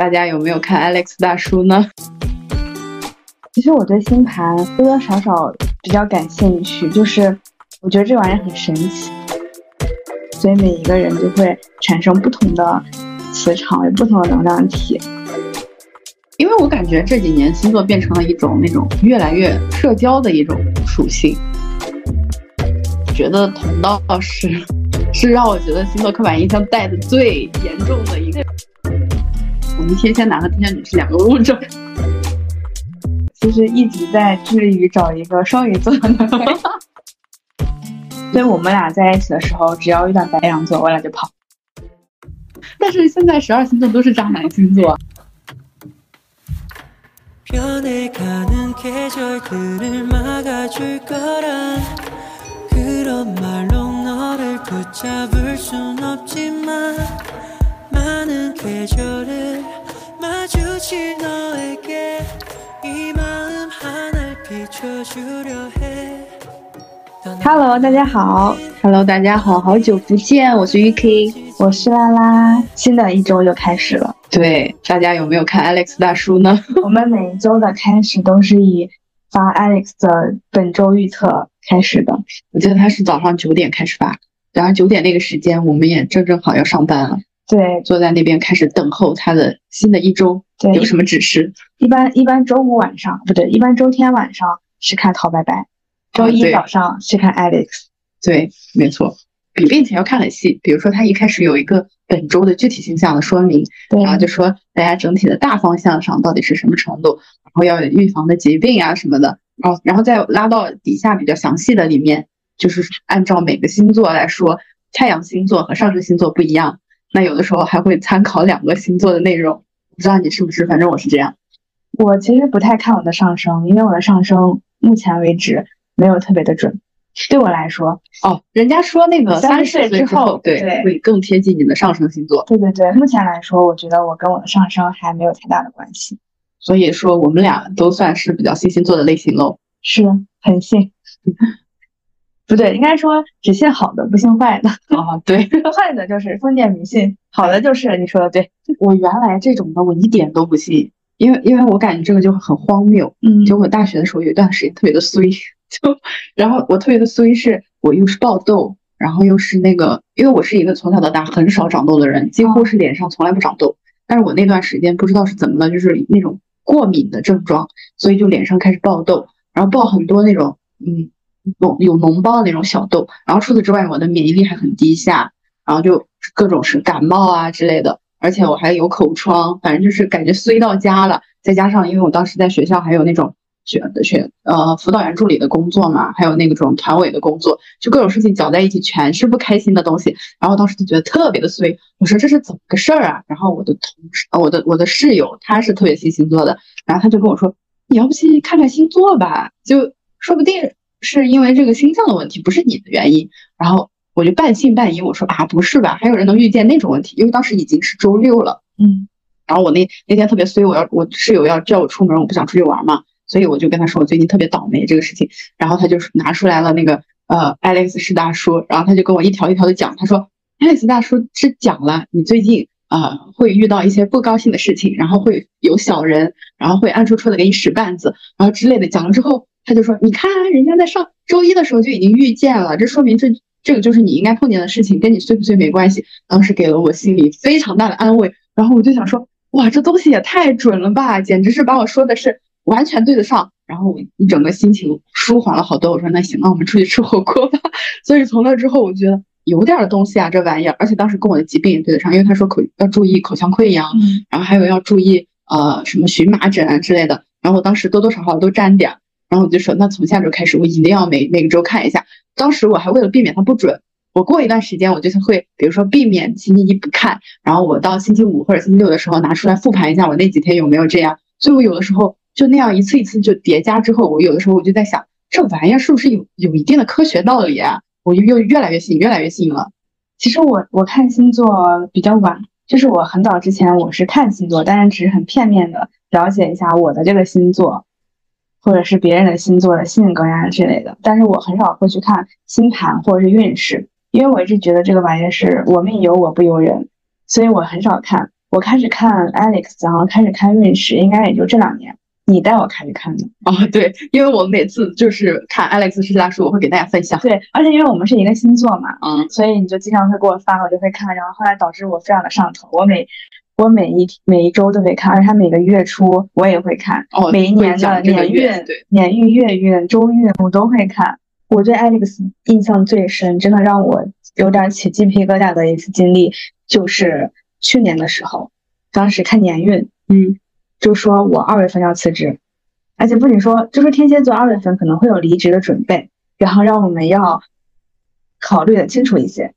大家有没有看 Alex 大叔呢？其实我对星盘多多少少比较感兴趣，就是我觉得这玩意儿很神奇，所以每一个人就会产生不同的磁场，有不同的能量体。因为我感觉这几年星座变成了一种那种越来越社交的一种属性，觉得同道是是让我觉得星座刻板印象带的最严重的一个。我们天蝎男和天蝎女是两个物种。其实一直在致力于找一个双鱼座的男朋友，所以我们俩在一起的时候，只要遇到白羊座，我俩就跑。但是现在十二星座都是渣男星座。Hello，大家好，Hello，大家好，好久不见，我是 UK，我是拉拉，新的一周又开始了。对，大家有没有看 Alex 大叔呢？我们每一周的开始都是以发 Alex 的本周预测开始的。我记得他是早上九点开始发，然后九点那个时间，我们也正正好要上班了。对，坐在那边开始等候他的新的一周，对，有什么指示？一般一般周五晚上不对，一般周天晚上是看陶白白，周一早上是看 Alex。对，没错，比并且要看很细，比如说他一开始有一个本周的具体形象的说明，然后就说大家整体的大方向上到底是什么程度，然后要有预防的疾病啊什么的，哦，然后再拉到底下比较详细的里面，就是按照每个星座来说，太阳星座和上升星座不一样。那有的时候还会参考两个星座的内容，不知道你是不是？反正我是这样。我其实不太看我的上升，因为我的上升目前为止没有特别的准。对我来说，哦，人家说那个三十岁之后，对，会更贴近你的上升星座。对对对，目前来说，我觉得我跟我的上升还没有太大的关系。所以说，我们俩都算是比较信星座的类型喽。是很信。不对，应该说只信好的，不信坏的。哦，对，坏的就是封建迷信，好的就是你说的对。我原来这种的我一点都不信，因为因为我感觉这个就很荒谬。嗯，就我大学的时候有一段时间特别的衰，就然后我特别的衰是，我又是爆痘，然后又是那个，因为我是一个从小到大很少长痘的人，几乎是脸上从来不长痘。但是我那段时间不知道是怎么了，就是那种过敏的症状，所以就脸上开始爆痘，然后爆很多那种，嗯。脓有脓包的那种小痘，然后除此之外，我的免疫力还很低下，然后就各种是感冒啊之类的，而且我还有口疮，反正就是感觉衰到家了。再加上因为我当时在学校还有那种学的学呃辅导员助理的工作嘛，还有那种团委的工作，就各种事情搅在一起，全是不开心的东西。然后当时就觉得特别的衰，我说这是怎么个事儿啊？然后我的同事，我的我的室友他是特别信星座的，然后他就跟我说，你要不去看看星座吧，就说不定。是因为这个星象的问题，不是你的原因。然后我就半信半疑，我说啊，不是吧？还有人能遇见那种问题？因为当时已经是周六了，嗯。然后我那那天特别衰，我要我室友要叫我出门，我不想出去玩嘛，所以我就跟他说我最近特别倒霉这个事情。然后他就拿出来了那个呃爱丽丝是大叔，然后他就跟我一条一条的讲，他说爱丽丝大叔是讲了你最近啊会遇到一些不高兴的事情，然后会有小人，然后会暗戳戳的给你使绊子，然后之类的讲了之后。他就说：“你看，人家在上周一的时候就已经预见了，这说明这这个就是你应该碰见的事情，跟你碎不碎没关系。”当时给了我心里非常大的安慰。然后我就想说：“哇，这东西也太准了吧，简直是把我说的是完全对得上。”然后我一整个心情舒缓了好多。我说：“那行，那我们出去吃火锅吧。”所以从那之后，我觉得有点东西啊，这玩意儿。而且当时跟我的疾病也对得上，因为他说口要注意口腔溃疡，然后还有要注意呃什么荨麻疹啊之类的。然后我当时多多少少都沾点。然后我就说，那从下周开始，我一定要每每个周看一下。当时我还为了避免它不准，我过一段时间我就会，比如说避免星期一不看，然后我到星期五或者星期六的时候拿出来复盘一下我那几天有没有这样。所以我有的时候就那样一次一次就叠加之后，我有的时候我就在想，这玩意儿是不是有有一定的科学道理啊？我就又越来越信，越来越信了。其实我我看星座比较晚，就是我很早之前我是看星座，但是只是很片面的了解一下我的这个星座。或者是别人的星座的性格呀之类的，但是我很少会去看星盘或者是运势，因为我一直觉得这个玩意儿是我命由我不由人，所以我很少看。我开始看 Alex，然后开始看运势，应该也就这两年。你带我开始看的哦，对，因为我每次就是看 Alex 是大叔，我会给大家分享。对，而且因为我们是一个星座嘛，嗯，所以你就经常会给我发，我就会看。然后后来导致我非常的上头，我每我每一每一周都会看，而且他每个月初我也会看。哦，每一年的年运、年运、月运、周运我都会看。我对 Alex 印象最深，真的让我有点起鸡皮疙瘩的一次经历，就是去年的时候，当时看年运，嗯。就说我二月份要辞职，而且不仅说，就说天蝎座二月份可能会有离职的准备，然后让我们要考虑的清楚一些。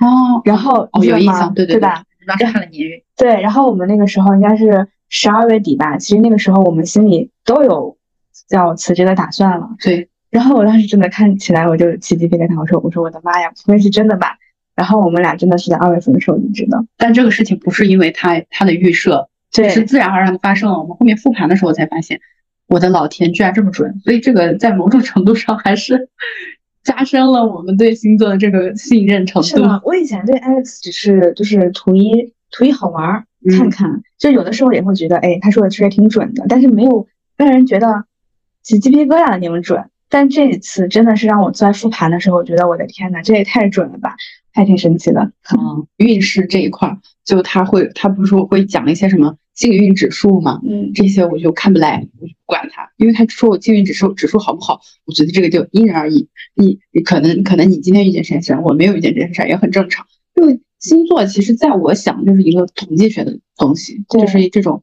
哦，然后哦有印象，对对吧？当时看了年运。对，然后我们那个时候应该是十二月底吧，其实那个时候我们心里都有要辞职的打算了。对，然后我当时真的看起来我就起鸡皮疙瘩，我说我说我的妈呀，不会是真的吧？然后我们俩真的是在二月份的时候离职的，但这个事情不是因为他他的预设。对，是自然而然的发生了。我们后面复盘的时候才发现，我的老天，居然这么准！所以这个在某种程度上还是加深了我们对星座的这个信任程度。是吗？我以前对 Alex 只是就是图一图一好玩儿，看看，就有的时候也会觉得，哎，他说的确实挺准的，但是没有让人觉得起鸡皮疙瘩的那种准。但这一次真的是让我在复盘的时候，觉得我的天呐，这也太准了吧，还挺神奇的。嗯，运势这一块，就他会，他不是会讲一些什么？幸运指数嘛，嗯，这些我就看不来，我就不管它，因为他说我幸运指数指数好不好，我觉得这个就因人而异。你你可能可能你今天遇见珊珊，我没有遇见这件事也很正常。因为星座其实在我想就是一个统计学的东西，就是这种，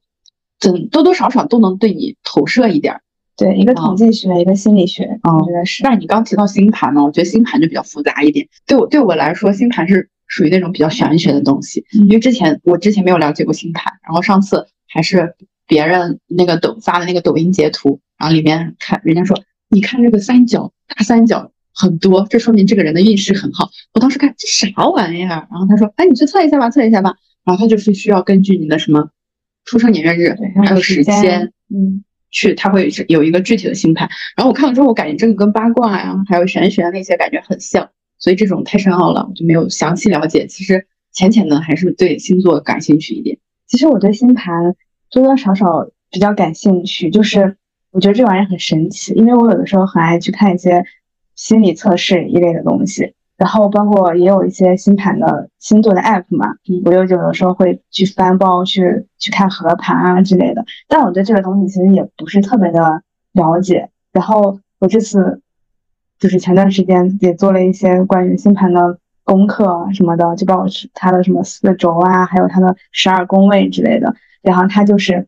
怎多多少少都能对你投射一点。对，一个统计学，一个心理学，我觉得是。但是你刚提到星盘呢，我觉得星盘就比较复杂一点。对我对我来说，星盘是。属于那种比较玄学的东西，因为之前我之前没有了解过星盘，然后上次还是别人那个抖发的那个抖音截图，然后里面看人家说，你看这个三角大三角很多，这说明这个人的运势很好。我当时看这啥玩意儿，然后他说，哎，你去测一下吧，测一下吧。然后他就是需要根据你的什么出生年月日还有时间，嗯，去他会有一个具体的星盘。然后我看了之后，我感觉这个跟八卦呀，还有玄学那些感觉很像。所以这种太深奥了，我就没有详细了解。其实浅浅的还是对星座感兴趣一点。其实我对星盘多多少少比较感兴趣，就是我觉得这玩意儿很神奇，因为我有的时候很爱去看一些心理测试一类的东西，然后包括也有一些星盘的星座的 app 嘛，我又有的时候会去翻包去去看合盘啊之类的。但我对这个东西其实也不是特别的了解。然后我这次。就是前段时间也做了一些关于星盘的功课什么的，就包括它的什么四轴啊，还有它的十二宫位之类的。然后它就是，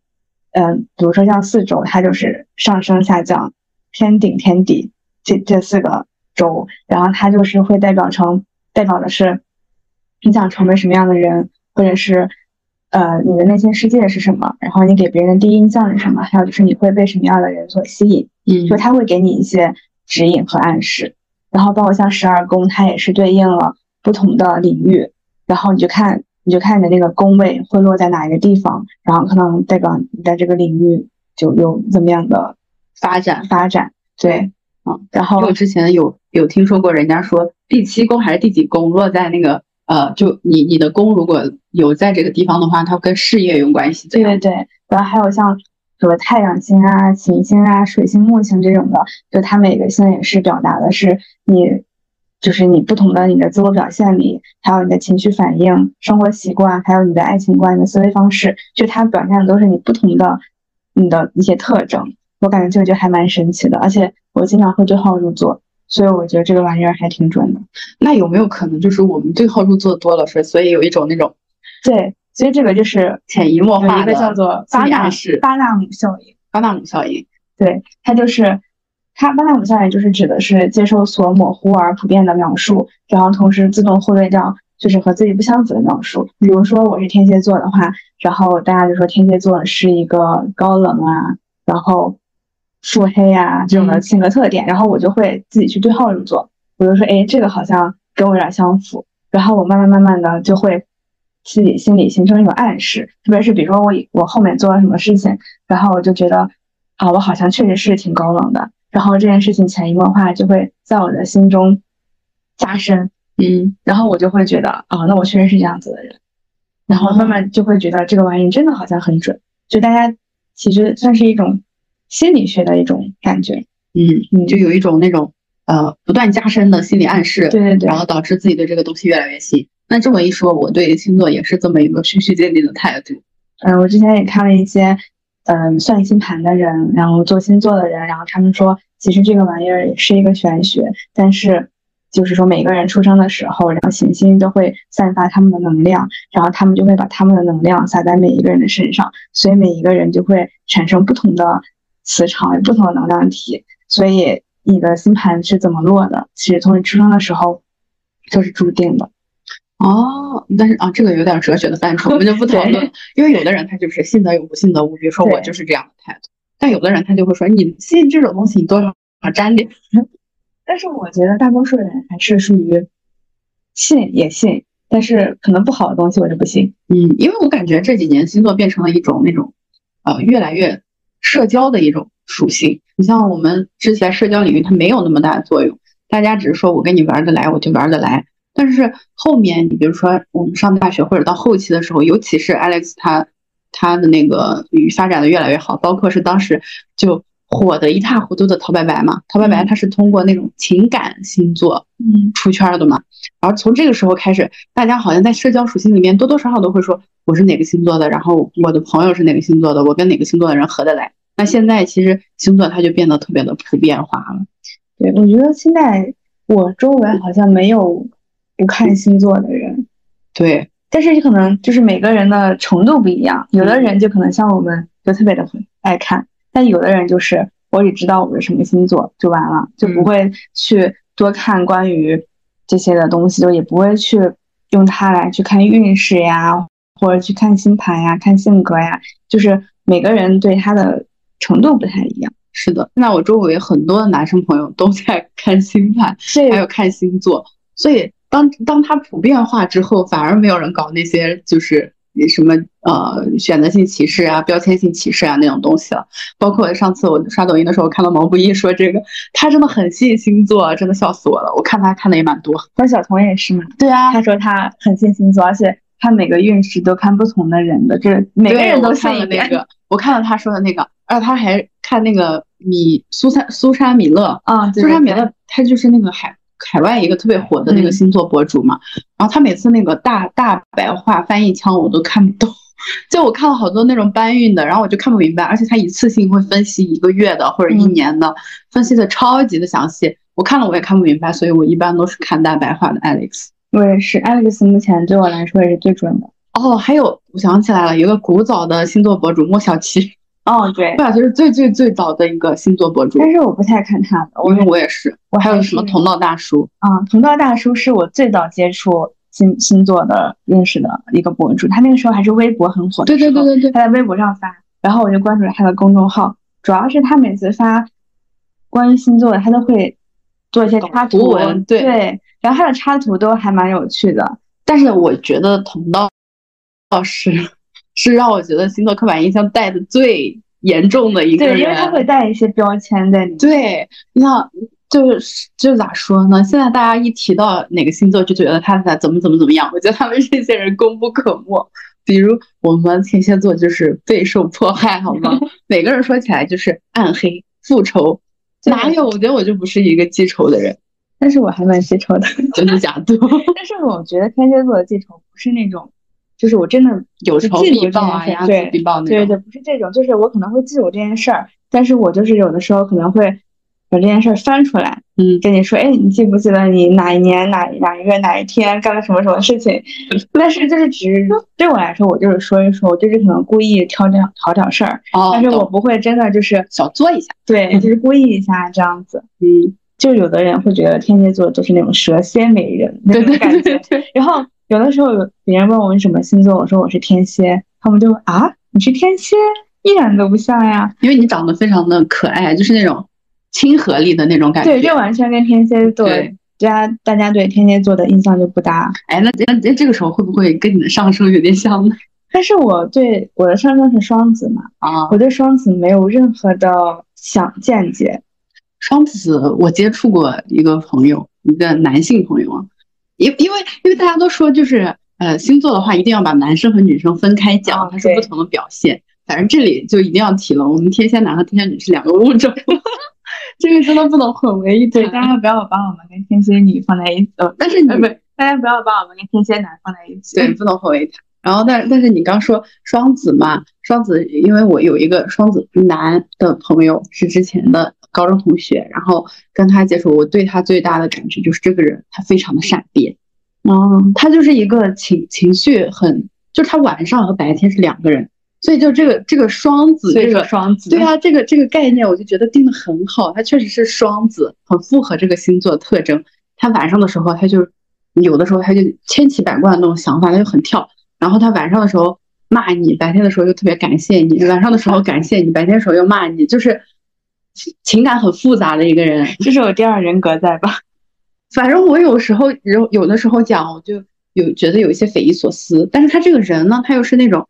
嗯，比如说像四轴，它就是上升下降、天顶天底这这四个轴，然后它就是会代表成代表的是你想成为什么样的人，或者是呃你的内心世界是什么，然后你给别人的第一印象是什么，还有就是你会被什么样的人所吸引，嗯，就他会给你一些。指引和暗示，然后包括像十二宫，它也是对应了不同的领域，然后你就看，你就看你的那个宫位会落在哪一个地方，然后可能代表你在这个领域就有怎么样的发展发展。对，嗯，然后我之前有有听说过，人家说第七宫还是第几宫落在那个呃，就你你的宫如果有在这个地方的话，它跟事业有关系。对对对，然后还有像。什么太阳星啊、行星啊、水星、木星这种的，就它每个星也是表达的是你，就是你不同的你的自我表现力，还有你的情绪反应、生活习惯，还有你的爱情观、你的思维方式，就它表现的都是你不同的你的一些特征。我感觉这个就还蛮神奇的，而且我经常会对号入座，所以我觉得这个玩意儿还挺准的。那有没有可能就是我们对号入座多了，所以有一种那种对。所以这个就是潜移默化的一个叫做巴纳巴纳姆效应。巴纳姆效应，对，它就是它巴纳姆效应就是指的是接受所模糊而普遍的描述，然后同时自动忽略掉就是和自己不相符的描述。比如说我是天蝎座的话，然后大家就说天蝎座是一个高冷啊，然后腹黑啊这种的性格特点，然后我就会自己去对号入座，我就说哎这个好像跟我有点相符，然后我慢慢慢慢的就会。自己心里形成一种暗示，特别是比如说我我后面做了什么事情，然后我就觉得啊，我好像确实是挺高冷的，然后这件事情潜移默化就会在我的心中加深，嗯，然后我就会觉得啊，那我确实是这样子的人，然后慢慢就会觉得这个玩意真的好像很准，就大家其实算是一种心理学的一种感觉，嗯。嗯就有一种那种呃不断加深的心理暗示，对对对然后导致自己对这个东西越来越信。那这么一说，我对星座也是这么一个循序渐进的态度。嗯，我之前也看了一些，嗯，算星盘的人，然后做星座的人，然后他们说，其实这个玩意儿也是一个玄学，但是就是说每个人出生的时候，然后行星都会散发他们的能量，然后他们就会把他们的能量撒在每一个人的身上，所以每一个人就会产生不同的磁场、不同的能量体，所以你的星盘是怎么落的，其实从你出生的时候就是注定的。哦，但是啊，这个有点哲学的范畴，我们就不讨论。因为有的人他就是信则有，不信则无。比如说我就是这样的态度，但有的人他就会说，你信这种东西，你多少沾点。但是我觉得大多数人还是属于信也信，但是可能不好的东西我就不信。嗯，因为我感觉这几年星座变成了一种那种，呃，越来越社交的一种属性。你像我们之前社交领域，它没有那么大的作用，大家只是说我跟你玩得来，我就玩得来。但是后面，你比如说我们上大学或者到后期的时候，尤其是 Alex 他他的那个发展的越来越好，包括是当时就火的一塌糊涂的陶白白嘛，陶白白他是通过那种情感星座嗯，出圈的嘛。然后从这个时候开始，大家好像在社交属性里面多多少少都会说我是哪个星座的，然后我的朋友是哪个星座的，我跟哪个星座的人合得来。那现在其实星座它就变得特别的普遍化了。对，我觉得现在我周围好像没有不看星座的人，对，但是你可能就是每个人的程度不一样，有的人就可能像我们就特别的爱看，但有的人就是我只知道我是什么星座就完了，就不会去多看关于这些的东西，就也不会去用它来去看运势呀，或者去看星盘呀、看性格呀，就是每个人对他的程度不太一样。是的。现在我周围很多的男生朋友都在 看星盘，还有看星座，所以当当它普遍化之后，反而没有人搞那些就是什么呃选择性歧视啊、标签性歧视啊那种东西了。包括上次我刷抖音的时候看到毛不易说这个，他真的很信星座，真的笑死我了。我看他看的也蛮多。关晓彤也是嘛，对啊他说他很信星座，而且他每个运势都看不同的人的，就是每个人都看了信一。那个，我看了他说的那个，而且他还看那个米苏珊苏珊米勒，啊，苏珊米勒他就是那个海海外一个特别火的那个嗯星座博主嘛，然后他每次那个大大白话翻译腔我都看不懂，就我看了好多那种搬运的，然后我就看不明白，而且他一次性会分析一个月的或者一嗯年的，分析的超级的详细，我看了我也看不明白，所以我一般都是看大白话的 Alex。我也是，Alex 目前对我来说也是最准的。哦，还有我想起来了，有一个古早的星座博主莫小七，哦，对莫，小七是最最最早的一个星座博主，但是我不太看他的，因为我也是，我还还有什么同道大叔，啊，同道大叔是我最早接触星星座的认识的一个博主，他那个时候还是微博很火的对对对对对，他在微博上发，然后我就关注了他的公众号，主要是他每次发关于星座的，他都会做一些插图图文对对，然后他的插图都还蛮有趣的。但是我觉得同道道是是让我觉得星座刻板印象带的最严重的一个对，因为他。会带一些标签在里面。对，你像就是就咋说呢？现在大家一提到哪个星座，就觉得他咋怎么怎么怎么样。我觉得他们这些人功不可没。比如我们天蝎座就是备受迫害，好吗？每个人说起来就是暗黑、复仇，哪有？我觉得我就不是一个记仇的人，但是我还蛮记仇的。真的假的？但是我觉得天蝎座的记仇不是那种，就是我真的有仇记住这件事对。对对，不是这种，就是我可能会记住这件事儿，但是我就是有的时候可能会把这件事儿翻出来嗯，跟你说，哎，你记不记得你哪一年哪哪一月哪一天干了什么什么事情？但是就是只对我来说，我就是说一说，我就是可能故意挑这挑挑事儿，哦，但是我不会真的就是小做一下。对，就是故意一下这样子。嗯，就有的人会觉得天蝎座就是那种蛇蝎美人那种感觉，对对，然后有的时候有别人问我你什么星座，我说我是天蝎，他们就会啊，你是天蝎，一点都不像呀。因为你长得非常的可爱，就是那种亲和力的那种感觉。对，这完全跟天蝎座对大家大家对天蝎座的印象就不搭。哎，那那那这个时候会不会跟你的上升有点像呢？但是我对我的上升是双子嘛，啊，我对双子没有任何的想见解。双子，我接触过一个朋友，一个男性朋友啊，因因为因为大家都说就是呃，星座的话一定要把男生和女生分开讲，哦它是不同的表现。反正这里就一定要提了，我们天蝎男和天蝎女是两个物种，这个真的不能混为一对，谈。大家不要把我们跟天蝎女放在一起，呃，但是你呃不，大家不要把我们跟天蝎男放在一起。对，不能混为一谈。然后，但但是你刚说双子嘛，双子，因为我有一个双子男的朋友是之前的高中同学，然后跟他接触，我对他最大的感觉就是这个人他非常的善变，哦，他就是一个情情绪很，就是他晚上和白天是两个人，所以就这个这个双子这个双子。对啊，这个这个概念我就觉得定的很好，他确实是双子，很符合这个星座特征。他晚上的时候，他就有的时候他就千奇百怪的那种想法，他就很跳。然后他晚上的时候骂你，白天的时候又特别感谢你，晚上的时候感谢你，白天的时候又骂你，就是情情感很复杂的一个人。这是我第二人格在吧？反正我有时候有有的时候讲，我就有觉得有一些匪夷所思。但是他这个人呢，他又是那种，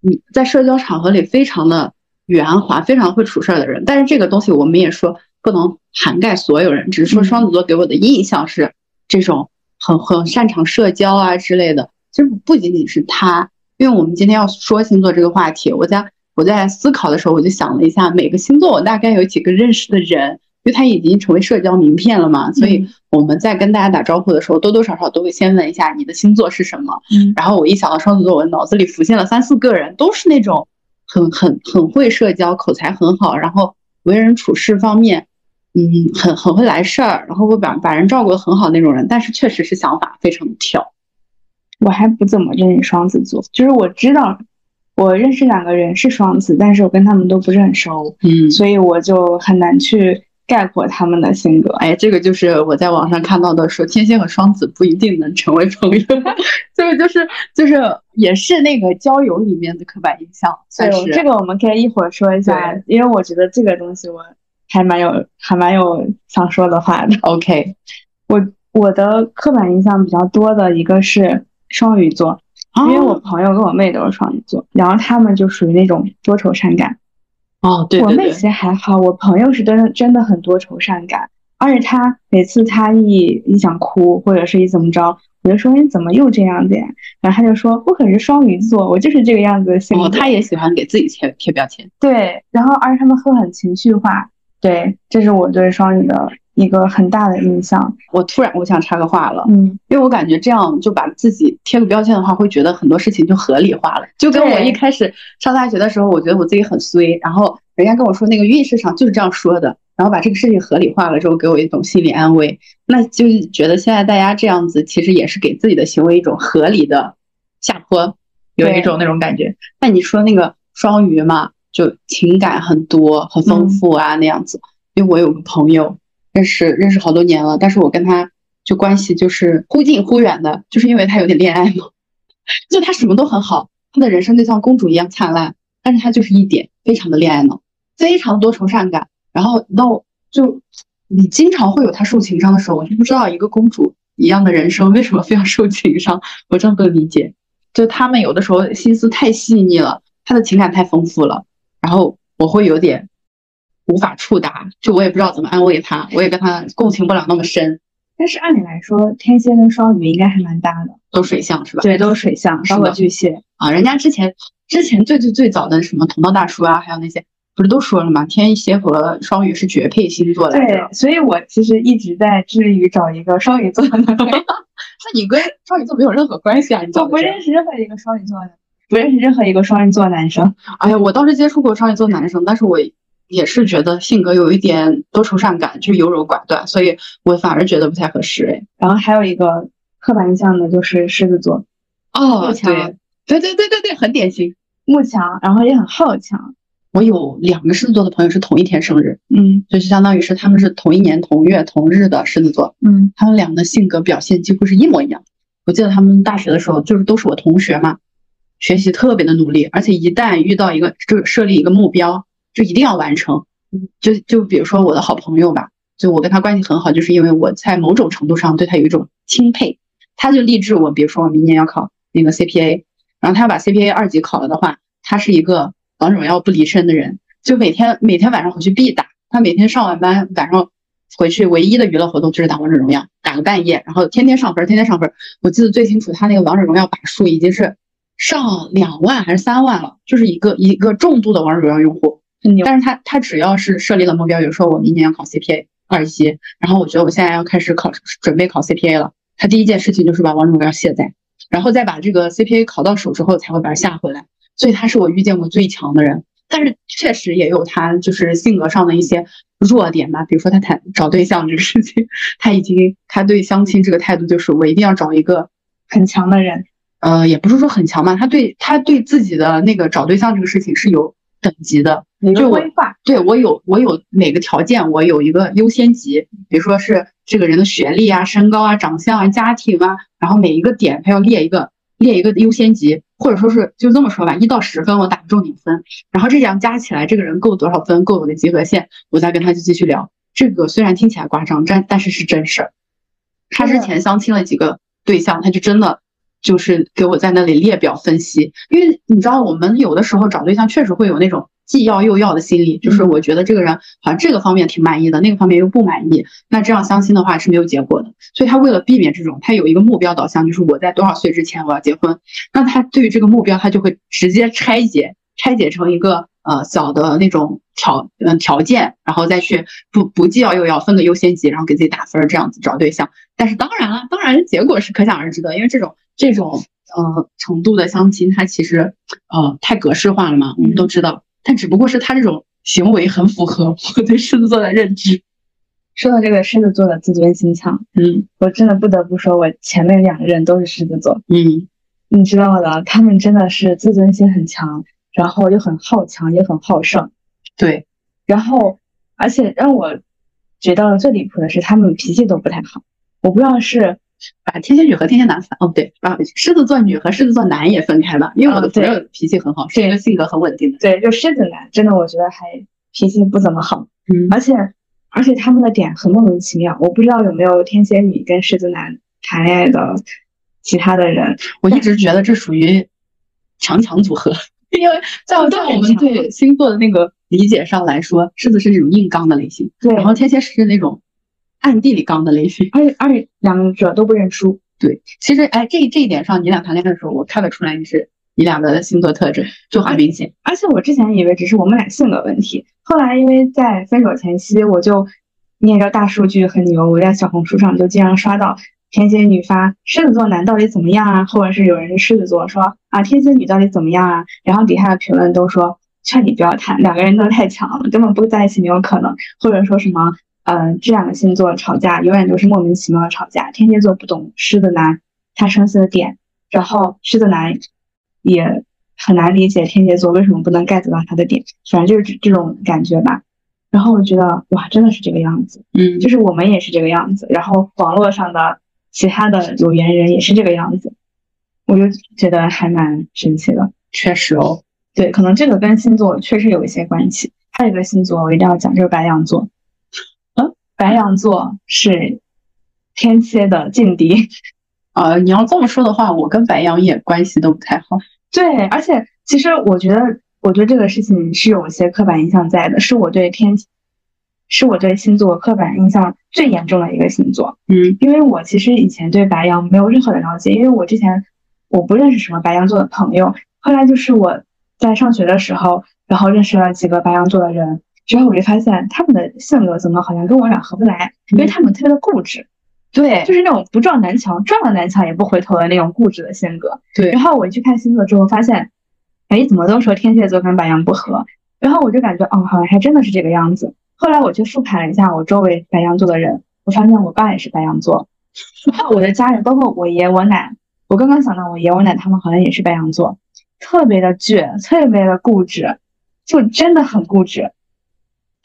你在社交场合里非常的圆滑，非常会处事儿的人。但是这个东西我们也说不能涵盖所有人，只是说嗯双子座给我的印象是这种很很擅长社交啊之类的。其实不仅仅是他，因为我们今天要说星座这个话题，我在我在思考的时候，我就想了一下，每个星座我大概有几个认识的人，因为他已经成为社交名片了嘛，所以嗯我们在跟大家打招呼的时候，多多少少都会先问一下你的星座是什么。嗯然后我一想到双子座，我脑子里浮现了三四个人，都是那种很很很会社交，口才很好，然后为人处事方面，嗯，很很会来事儿，然后会把把人照顾得很好那种人。但是确实是想法非常的跳。我还不怎么认识双子座，就是我知道我认识两个人是双子，但是我跟他们都不是很熟，嗯所以我就很难去概括他们的性格。哎，这个就是我在网上看到的，说天蝎和双子不一定能成为朋友，这个就是就是也是那个交友里面的刻板印象，这个我们可以一会儿说一下，因为我觉得这个东西我还蛮有还蛮有想说的话的。OK 我我的刻板印象比较多的一个是双鱼座，因为我朋友跟我妹都是双鱼座，然后他们就属于那种多愁善感。哦，对对对我妹其，实还好，我朋友是真的真的很多愁善感，而且他每次他一一想哭或者是一怎么着，我就说你怎么又这样子呀？然后他就说我可是双鱼座，我就是这个样子的性格。哦，他也喜欢给自己贴贴标签。对，然后而且他们会很情绪化，对，这是我对双鱼的一个很大的印象。我突然我想插个话了，嗯，因为我感觉这样就把自己贴个标签的话，会觉得很多事情就合理化了。就跟我一开始上大学的时候，我觉得我自己很衰，然后人家跟我说那个运势上就是这样说的，然后把这个事情合理化了之后，给我一种心理安慰。那就是觉得现在大家这样子，其实也是给自己的行为一种合理的下坡，有一种那种感觉。那你说那个双鱼嘛，就情感很多、很丰富啊、那样子。因为我有个朋友认识认识好多年了，但是我跟他就关系就是忽近忽远的，就是因为他有点恋爱脑，就他什么都很好，他的人生就像公主一样灿烂，但是他就是一点非常的恋爱脑，非常多愁善感，然后到就你经常会有他受情伤的时候，我就不知道一个公主一样的人生为什么非要受情伤，我真不理解。就他们有的时候心思太细腻了，他的情感太丰富了，然后我会有点无法触达，就我也不知道怎么安慰他，我也跟他共情不了那么深，但是按理来说，天蝎跟双鱼应该还蛮搭的，都水象是吧？对，都是水象，包括巨蟹。啊，人家之前之前最最最早的什么同道大叔啊，还有那些不是都说了吗？天蝎和双鱼是绝配星座来着。对，所以我其实一直在致力于找一个双鱼座的男朋友。那你跟双鱼座没有任何关系啊？你我不认识任何一个双鱼座的，不认识任何一个双鱼座男生。哎呀，我倒是接触过双鱼座男生，但是我也是觉得性格有一点多愁善感，就优柔寡断，所以我反而觉得不太合适。哎，然后还有一个刻板印象的就是狮子座，哦对，对对对对对，很典型。慕强，然后也很好强。我有两个狮子座的朋友是同一天生日，嗯就是相当于是他们是同一年同月同日的狮子座，嗯他们俩的性格表现几乎是一模一样。我记得他们大学的时候，就是都是我同学嘛，学习特别的努力，而且一旦遇到一个就设立一个目标，就一定要完成。就就比如说我的好朋友吧，就我跟他关系很好，就是因为我在某种程度上对他有一种钦佩。他就励志我，比如说我明年要考那个 CPA，然后他要把 CPA 二级考了的话，他是一个王者荣耀不离身的人，就每天每天晚上回去必打，他每天上完班晚上回去唯一的娱乐活动就是打王者荣耀，打个半夜，然后天天上分，天天上分。我记得最清楚，他那个王者荣耀把数已经是上两万还是三万了，就是一个一个重度的王者荣耀用户。但是他他只要是设立了目标，比如说我明年要考 CPA 二级，然后我觉得我现在要开始考准备考 CPA 了，他第一件事情就是把王者荣耀卸载，然后再把这个 CPA 考到手之后才会把它下回来。所以他是我遇见过最强的人。但是确实也有他就是性格上的一些弱点吧，比如说他谈找对象这个事情，他已经他对相亲这个态度就是我一定要找一个很强的人，呃，也不是说很强吧，他对他对自己的那个找对象这个事情是有等级的，就规划，对我有我有哪个条件，我有一个优先级，比如说是这个人的学历啊、身高啊、长相啊、家庭啊，然后每一个点他要列一个列一个优先级。或者说是就这么说吧，一到十分我打重点分，然后这样加起来，这个人够多少分，够我的及格线，我再跟他就继续聊。这个虽然听起来夸张，但但是是真事儿。他之前相亲了几个对象，他就真的就是给我在那里列表分析，因为你知道我们有的时候找对象确实会有那种。既要又要的心理，就是我觉得这个人好像这个方面挺满意的，那个方面又不满意，那这样相亲的话是没有结果的。所以他为了避免这种，他有一个目标导向，就是我在多少岁之前我要结婚。那他对于这个目标，他就会直接拆解，拆解成一个呃小的那种条嗯条件，然后再去不不既要又要分个优先级，然后给自己打分，这样子找对象。但是当然了，当然结果是可想而知的，因为这种这种呃程度的相亲，它其实呃太格式化了嘛，我们都知道。但只不过是他这种行为很符合我对狮子座的认知。说到这个狮子座的自尊心强，嗯，我真的不得不说，我前面两个人都是狮子座，嗯，你知道的，他们真的是自尊心很强，然后又很好强，也很好胜，对，然后而且让我觉得最离谱的是，他们脾气都不太好，我不知道是。把天蝎女和天蝎男分哦，不对，把狮子座女和狮子座男也分开了，因为我的朋友脾气很好，是一个性格很稳定的。对，就狮子男，真的我觉得还脾气不怎么好，嗯，而且而且他们的点很莫名其妙，我不知道有没有天蝎女跟狮子男谈恋爱的其他的人，我一直觉得这属于强强组合，因为在在我们对星座的那个理解上来说，狮子是那种硬刚的类型，对，然后天蝎是那种。暗地里刚的类型，而且而且两者都不认输。对，其实哎，这这一点上，你俩谈恋爱的时候，我看得出来你是你俩的星座特质就很明显。而且我之前以为只是我们俩性格问题，后来因为在分手前夕，我就你也知道大数据很牛，我在小红书上就经常刷到天蝎女发狮子座男到底怎么样啊，或者是有人是狮子座说啊天蝎女到底怎么样啊，然后底下的评论都说劝你不要谈，两个人都太强了，根本不在一起没有可能，或者说什么。嗯，这两个星座吵架永远都是莫名其妙的吵架。天蝎座不懂狮子男他生气的点，然后狮子男也很难理解天蝎座为什么不能 get 到他的点，反正就是这种感觉吧。然后我觉得哇，真的是这个样子，嗯，就是我们也是这个样子，然后网络上的其他的有缘人也是这个样子，我就觉得还蛮神奇的。确实哦，对，可能这个跟星座确实有一些关系。还有一个星座我一定要讲，就是白羊座。白羊座是天蝎的劲敌，呃，你要这么说的话，我跟白羊也关系都不太好。对，而且其实我觉得，我觉得这个事情是有一些刻板印象在的，是我对天，是我对星座刻板印象最严重的一个星座。嗯，因为我其实以前对白羊没有任何的了解，因为我之前我不认识什么白羊座的朋友，后来就是我在上学的时候，然后认识了几个白羊座的人。之后我就发现他们的性格怎么好像跟我俩合不来，因为他们特别的固执，对，就是那种不撞南墙，撞了南墙也不回头的那种固执的性格。对。然后我去看星座之后发现，哎，怎么都说天蝎座跟白羊不合，然后我就感觉哦，好像还真的是这个样子。后来我去复盘了一下我周围白羊座的人，我发现我爸也是白羊座，然后我的家人，包括我爷我奶，我刚刚想到我爷我奶他们好像也是白羊座，特别的倔，特别的固执，就真的很固执。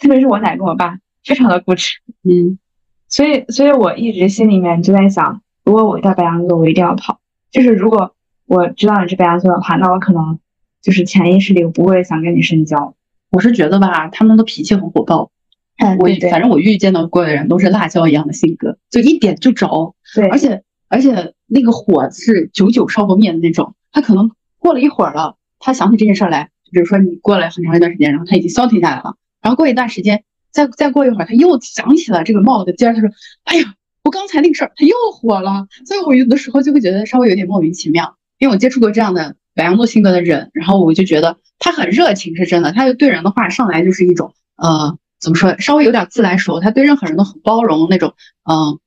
特别是我奶跟我爸非常的固执，嗯，所以所以我一直心里面就在想，如果我遇到白羊座，我一定要跑。就是如果我知道你是白羊座的话，那我可能就是潜意识里我不会想跟你深交。我是觉得吧，他们的脾气很火爆，嗯，我反正我遇见到过的人都是辣椒一样的性格，就一点就着，对，而且而且那个火是久久烧不灭的那种。他可能过了一会儿了，他想起这件事来，比如说你过了很长一段时间，然后他已经消停下来了。然后过一段时间再再过一会儿，他又想起了这个帽子接着，他说：“哎呀，我刚才那个事儿，他又火了。”所以我有的时候就会觉得稍微有点莫名其妙，因为我接触过这样的白羊座性格的人，然后我就觉得他很热情是真的，他就对人的话上来就是一种呃，怎么说，稍微有点自来熟，他对任何人都很包容那种，嗯，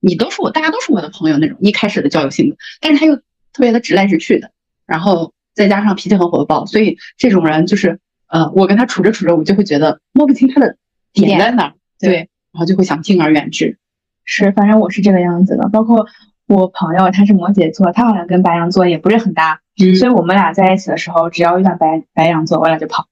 你都是我，大家都是我的朋友那种一开始的交友性格，但是他又特别的直来直去的，然后再加上脾气很火爆，所以这种人就是呃，我跟他处着处着，我就会觉得摸不清他的。点在哪儿？对，然后就会想敬而远之。是，反正我是这个样子的。包括我朋友，他是摩羯座，他好像跟白羊座也不是很搭，所以我们俩在一起的时候，只要遇到白白羊座，我俩就跑。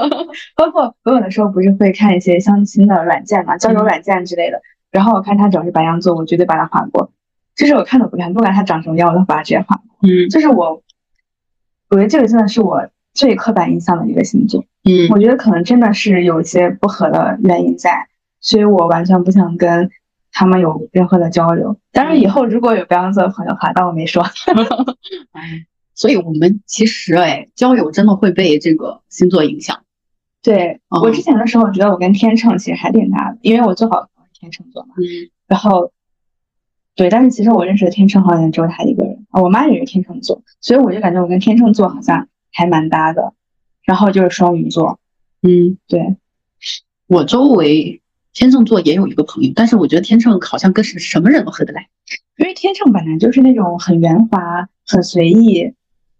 包括我有的时候不是会看一些相亲的软件嘛，交友软件之类的，然后我看他只要是白羊座，我绝对把他划过。就是我看都不看，不管他长什么样，我都把他直接划过。嗯，就是我，我觉得这个真的是我最刻板印象的一个星座。嗯，我觉得可能真的是有一些不合的原因在，所以我完全不想跟他们有任何的交流。当然，以后如果有白羊座的朋友的话，当我没说。哎，所以我们其实哎，交友真的会被这个星座影响。对我之前的时候，我觉得我跟天秤其实还挺搭的，因为我最好的朋友是天秤座嘛。嗯。然后，对，但是其实我认识的天秤好像只有他一个人啊。我妈也是天秤座，所以我就感觉我跟天秤座好像还蛮搭的。然后就是双鱼座，嗯，对，我周围天秤座也有一个朋友，但是我觉得天秤好像跟什什么人都合得来，因为天秤本来就是那种很圆滑、很随意，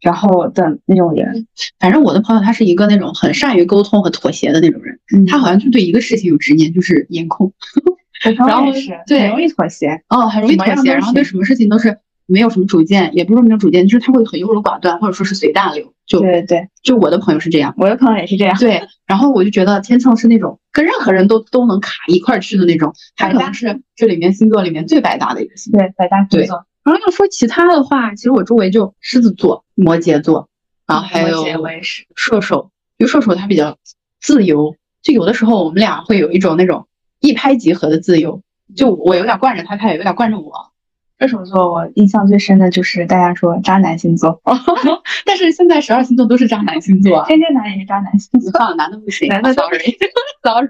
然后的那种人。反正我的朋友他是一个那种很善于沟通和妥协的那种人，他好像就对一个事情有执念，就是颜控。然后对，很容易妥协哦，很容易妥协，然后对什么事情都是。没有什么主见，也不是没有主见，就是他会很优柔寡断，或者说是随大流。就对对，就我的朋友是这样，我的朋友也是这样。对，然后我就觉得天秤是那种跟任何人都都能卡一块去的那种，他可能是这里面星座里面最百搭的一个星座。对，百搭星座。然后要说其他的话，其实我周围就狮子座、摩羯座，然后还有射手。因为射手他比较自由，就有的时候我们俩会有一种那种一拍即合的自由，就我有点惯着他，他也有点惯着我。射手座，我印象最深的就是大家说渣男星座，但是现在十二星座都是渣男星座，天蝎男也是渣男星座，男的不行，男的 sorry，sorry，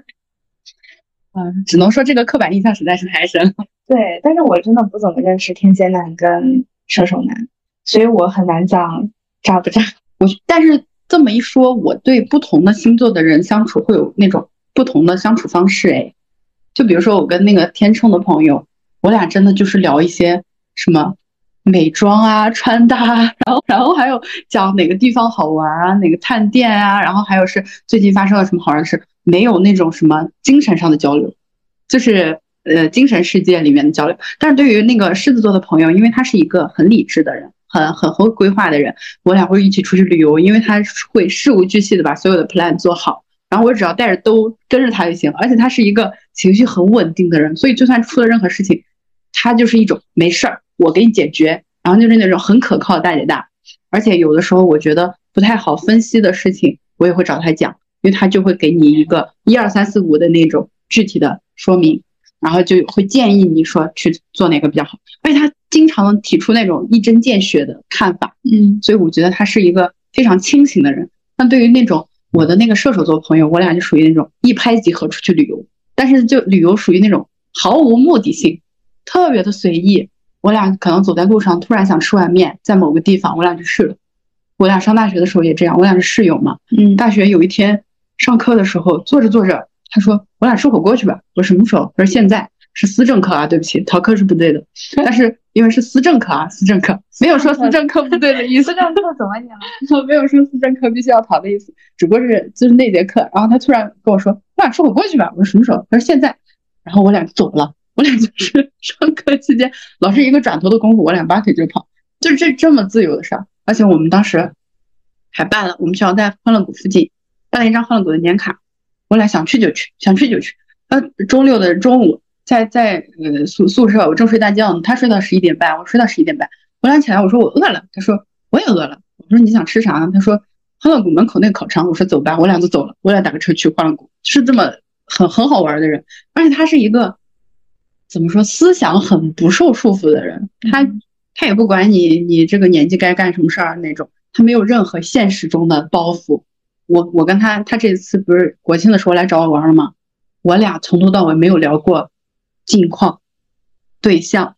嗯，只能说这个刻板印象实在是太深了。对，但是我真的不怎么认识天蝎男跟射手男，所以我很难讲渣不渣。我但是这么一说，我对不同的星座的人相处会有那种不同的相处方式，哎，就比如说我跟那个天秤的朋友。我俩真的就是聊一些什么美妆啊、穿搭，然后然后还有讲哪个地方好玩啊、哪个探店啊，然后还有是最近发生了什么好玩的事，没有那种什么精神上的交流，就是呃精神世界里面的交流。但是对于那个狮子座的朋友，因为他是一个很理智的人，很很会规划的人，我俩会一起出去旅游，因为他会事无巨细的把所有的 plan 做好。然后我只要带着兜跟着他就行，而且他是一个情绪很稳定的人，所以就算出了任何事情。他就是一种没事儿，我给你解决，然后就是那种很可靠的大姐大，而且有的时候我觉得不太好分析的事情，我也会找他讲，因为他就会给你一个一二三四五的那种具体的说明，然后就会建议你说去做哪个比较好，而且他经常提出那种一针见血的看法，嗯，所以我觉得他是一个非常清醒的人。那对于那种我的那个射手座朋友，我俩就属于那种一拍即合出去旅游，但是就旅游属于那种毫无目的性。特别的随意，我俩可能走在路上，突然想吃碗面，在某个地方，我俩就去了。我俩上大学的时候也这样，我俩是室友嘛。嗯，大学有一天上课的时候，坐着坐着，他说：“我俩吃火锅去吧。”我说：“什么时候？”他说：“现在是思政课啊，对不起，逃课是不对的。但是因为是思政课啊，思政课没有说思政课不对的意思。思政课怎么讲？我 没有说思政课必须要逃的意思，只不过是就是那节课。然后他突然跟我说：“我俩吃火锅去吧。”我说：“什么时候？”他说：“现在。”然后我俩就走了。我俩就是 上课期间，老师一个转头的功夫，我俩拔腿就跑，就这这么自由的事儿。而且我们当时还办了，我们学校在欢乐谷附近办了一张欢乐谷的年卡，我俩想去就去，想去就去。呃，周六的中午在在呃宿宿舍，我正睡大觉呢，他睡到十一点半，我睡到十一点半，我俩起来，我说我饿了，他说我也饿了，我说你想吃啥呢？他说欢乐谷门口那个烤肠，我说走吧，我俩就走了，我俩打个车去欢乐谷，是这么很很好玩的人，而且他是一个。怎么说？思想很不受束缚的人，他他也不管你，你这个年纪该干什么事儿那种，他没有任何现实中的包袱。我我跟他，他这次不是国庆的时候来找我玩了吗？我俩从头到尾没有聊过近况、对象、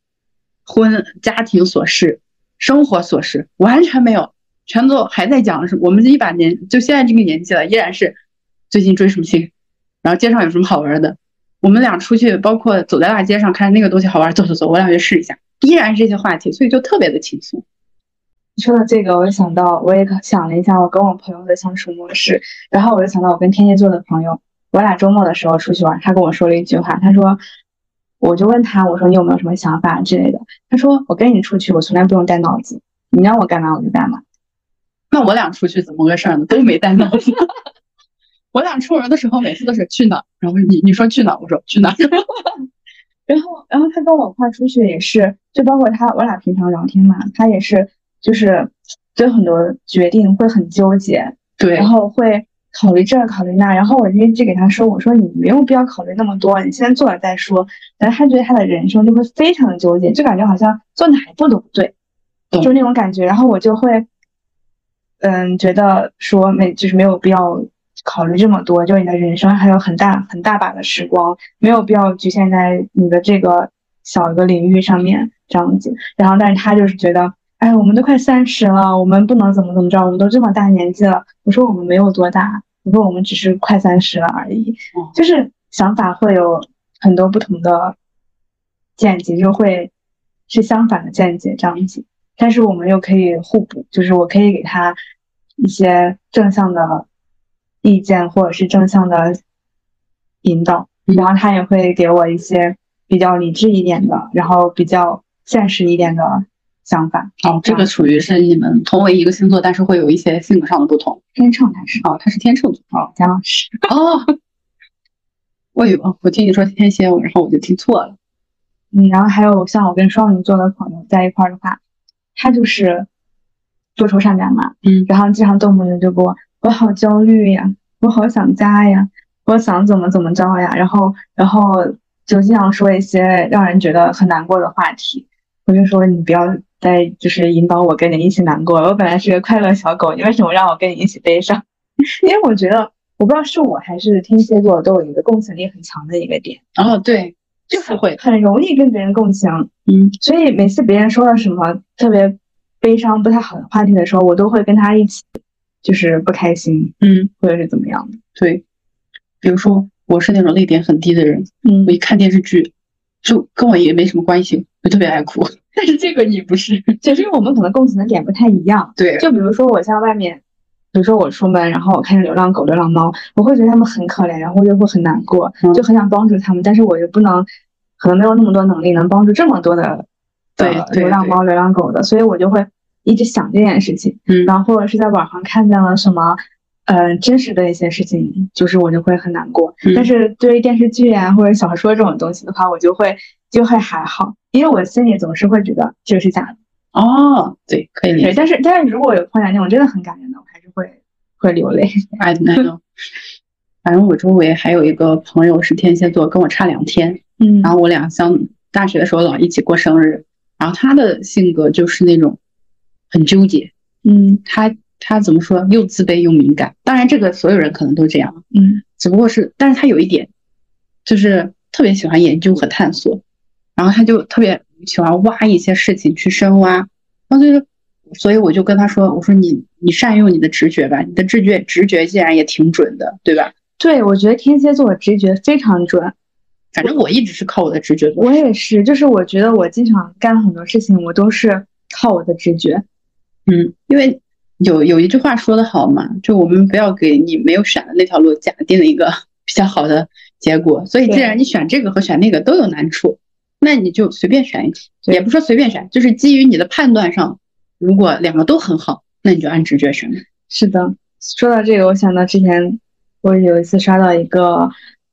婚、家庭琐事、生活琐事，完全没有，全都还在讲是我们这一把年，就现在这个年纪了，依然是最近追什么星，然后街上有什么好玩的。我们俩出去，包括走在大街上，看那个东西好玩，走走走，我俩去试一下，依然是这些话题，所以就特别的轻松。说到这个，我就想到，我也想了一下我跟我朋友的相处模式，然后我就想到我跟天蝎座的朋友，我俩周末的时候出去玩，他跟我说了一句话，他说，我就问他，我说你有没有什么想法之类的，他说我跟你出去，我从来不用带脑子，你让我干嘛我就干嘛。那我俩出去怎么个事儿呢？都没带脑子。我俩出门的时候，每次都是去哪，然后你你说去哪，我说去哪。然后然后他跟我一块出去也是，就包括他，我俩平常聊天嘛，他也是。就是对很多决定会很纠结，对，然后会考虑这考虑那，然后我就一直给他说，我说你没有必要考虑那么多，你先做了再说。然后他觉得他的人生就会非常的纠结，就感觉好像做哪一步都不对，就那种感觉。然后我就会，嗯，觉得说没就是没有必要考虑这么多，就你的人生还有很大很大把的时光，没有必要局限在你的这个小一个领域上面这样子。然后，但是他就是觉得。哎，我们都快三十了，我们不能怎么怎么着，我们都这么大年纪了。我说我们没有多大，我说我们只是快三十了而已。就是想法会有很多不同的见解，就会是相反的见解这样子。但是我们又可以互补，就是我可以给他一些正向的意见，或者是正向的引导，然后他也会给我一些比较理智一点的，然后比较现实一点的。想法哦，这个属于是你们同为一个星座，但是会有一些性格上的不同。天秤他是哦，他是天秤座哦，姜老师哦，我以为我听你说天蝎，然后我就听错了。嗯，然后还有像我跟双鱼座的朋友在一块儿的话，他就是多愁善感嘛，嗯，然后经常动不动就给我，我好焦虑呀，我好想家呀，我想怎么怎么着呀，然后然后就经常说一些让人觉得很难过的话题，我就说你不要。再就是引导我跟你一起难过了。我本来是个快乐小狗，你为什么让我跟你一起悲伤？因为我觉得，我不知道是我还是天蝎座都有一个共情力很强的一个点。哦，对，就是会很容易跟别人共情。嗯，所以每次别人说了什么特别悲伤、不太好的话题的时候，我都会跟他一起，就是不开心，嗯，或者是怎么样的。对，比如说我是那种泪点很低的人，嗯，我一看电视剧，就跟我也没什么关系，我特别爱哭。但是这个你不是，就是因为我们可能共情的点不太一样。对，就比如说我在外面，比如说我出门，然后我看见流浪狗、流浪猫，我会觉得它们很可怜，然后又会很难过，就很想帮助它们，但是我又不能，可能没有那么多能力能帮助这么多的对流浪猫、流浪狗的，所以我就会一直想这件事情。嗯，然后或者是在网上看见了什么，呃，真实的一些事情，就是我就会很难过。但是对于电视剧啊或者小说这种东西的话，我就会就会还好。因为我心里总是会觉得这个是假的哦，对，可以理解。但是但是如果有碰见那种真的很感人的，我还是会会流泪。I know。反正我周围还有一个朋友是天蝎座，跟我差两天。嗯。然后我俩相大学的时候老一起过生日。然后他的性格就是那种很纠结。嗯。他他怎么说？又自卑又敏感。当然，这个所有人可能都这样。嗯。只不过是，但是他有一点，就是特别喜欢研究和探索。然后他就特别喜欢挖一些事情去深挖，然后就是，所以我就跟他说：“我说你你善用你的直觉吧，你的直觉直觉竟然也挺准的，对吧？”对，我觉得天蝎座的直觉非常准。反正我一直是靠我的直觉。我也是，就是我觉得我经常干很多事情，我都是靠我的直觉。嗯，因为有有一句话说的好嘛，就我们不要给你没有选的那条路假定了一个比较好的结果。所以既然你选这个和选那个都有难处。那你就随便选一个，也不说随便选，就是基于你的判断上，如果两个都很好，那你就按直觉选。是的，说到这个，我想到之前我有一次刷到一个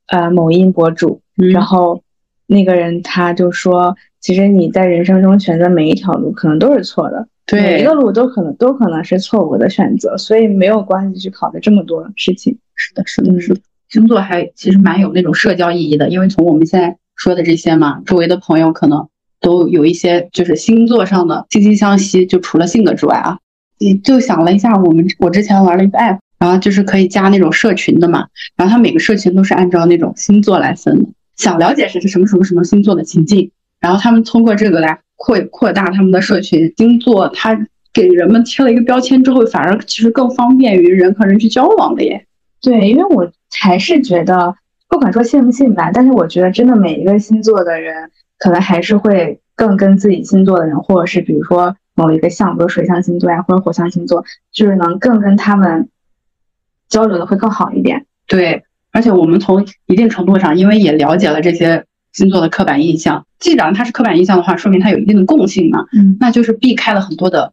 呃某音博主，然后那个人他就说，其实你在人生中选择每一条路可能都是错的，每一个路都可能都可能是错误的选择，所以没有关系去考虑这么多事情。是的，是的，是的。星座还其实蛮有那种社交意义的，因为从我们现在。说的这些嘛，周围的朋友可能都有一些就是星座上的惺惺相惜，就除了性格之外啊，你就想了一下，我们我之前玩了一个 app，然后就是可以加那种社群的嘛，然后它每个社群都是按照那种星座来分的，想了解谁是什么什么什么星座的情境，然后他们通过这个来扩扩大他们的社群。星座它给人们贴了一个标签之后，反而其实更方便于人和人去交往了耶。对，因为我还是觉得，不管说信不信吧，但是我觉得真的每一个星座的人，可能还是会更跟自己星座的人，或者是比如说某一个像，比如水象星座呀，或者火象星座，就是能更跟他们交流的会更好一点。对，而且我们从一定程度上，因为也了解了这些星座的刻板印象，既然它是刻板印象的话，说明它有一定的共性嘛，嗯，那就是避开了很多的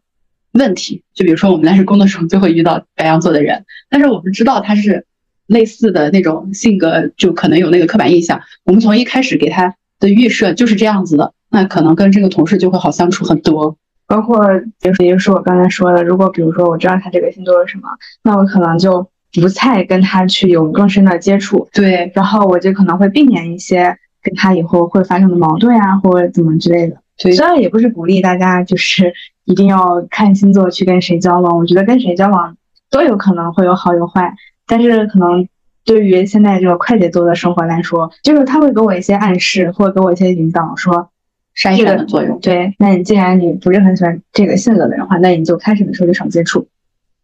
问题。就比如说我们来日工作时候就会遇到白羊座的人，但是我们知道他是类似的那种性格，就可能有那个刻板印象。我们从一开始给他的预设就是这样子的，那可能跟这个同事就会好相处很多。包括就是也就是我刚才说的，如果比如说我知道他这个星座是什么，那我可能就不再跟他去有更深的接触，对然后我就可能会避免一些跟他以后会发生的矛盾啊，或者怎么之类的。对虽然也不是鼓励大家就是 一定要看星座去跟谁交往，我觉得跟谁交往都有可能会有好有坏，但是可能对于现在这个快节奏的生活来说，就是他会给我一些暗示，或者给我一些引导，说筛这个选的作用。对，那你既然你不是很喜欢这个性格的人的话，那你就开始的时候就少接触，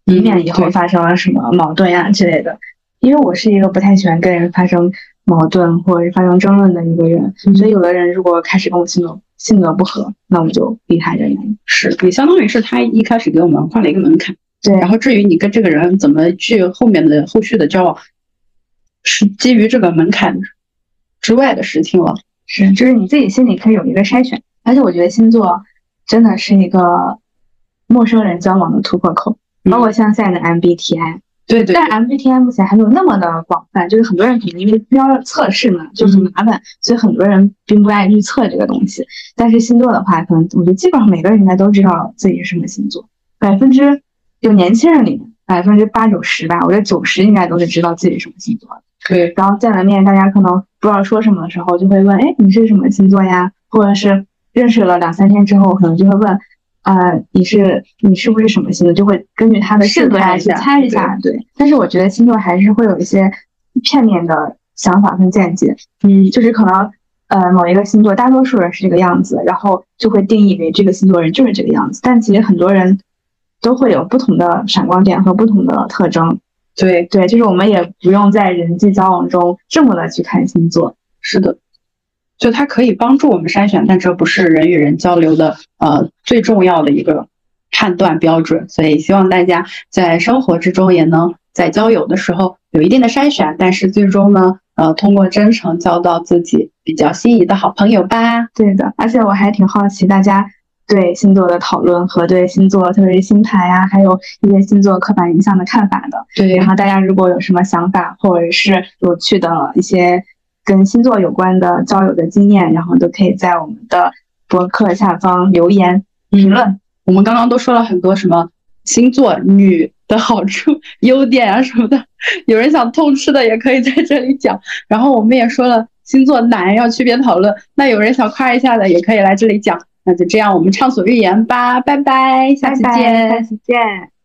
以免以后发生了什么矛盾呀之类的。因为我是一个不太喜欢跟人发生矛盾或者是发生争论的一个人，嗯所以有的人如果开始跟我性格性格不合，那我就离开这人远。是也相当于是他一开始给我们画了一个门槛。对，然后至于你跟这个人怎么去后面的后续的交往，是基于这个门槛之外的事情了。是，就是你自己心里可以有一个筛选。而且我觉得星座真的是一个陌生人交往的突破口，包括像现在的 MBTI，对对但 MBTI 目前还没有那么的广泛，就是很多人可能因为要测试嘛，就很麻烦，所以很多人并不爱去测这个东西。但是星座的话，可能我觉得基本上每个人应该都知道自己是什么星座，百分之就年轻人里面百分之八九十吧，我觉得九十应该都是知道自己是什么星座的。对然后见了面，大家可能不知道说什么的时候，就会问，哎，你是什么星座呀？或者是认识了两三天之后，可能就会问，呃，你是你是不是什么星座？就会根据他的性格来去猜一下，对。但是我觉得星座还是会有一些片面的想法跟见解，嗯，就是可能呃某一个星座大多数人是这个样子，然后就会定义为这个星座人就是这个样子，但其实很多人都会有不同的闪光点和不同的特征。对，对，就是我们也不用在人际交往中这么的去看星座。是的，就它可以帮助我们筛选，但这不是人与人交流的呃最重要的一个判断标准。所以希望大家在生活之中也能在交友的时候有一定的筛选，但是最终呢，呃，通过真诚交到自己比较心仪的好朋友吧。对的，而且我还挺好奇大家对星座的讨论和对星座，特别是星盘呀，还有一些星座刻板印象的看法的。对然后大家如果有什么想法，或者是有趣的一些跟星座有关的交友的经验，然后都可以在我们的博客下方留言评论。我们刚刚都说了很多什么星座女的好处、优点啊什么的，有人想痛吃的也可以在这里讲。然后我们也说了星座男要区别讨论，那有人想夸一下的也可以来这里讲。那就这样，我们畅所欲言吧，拜拜，下期拜拜见。下期见。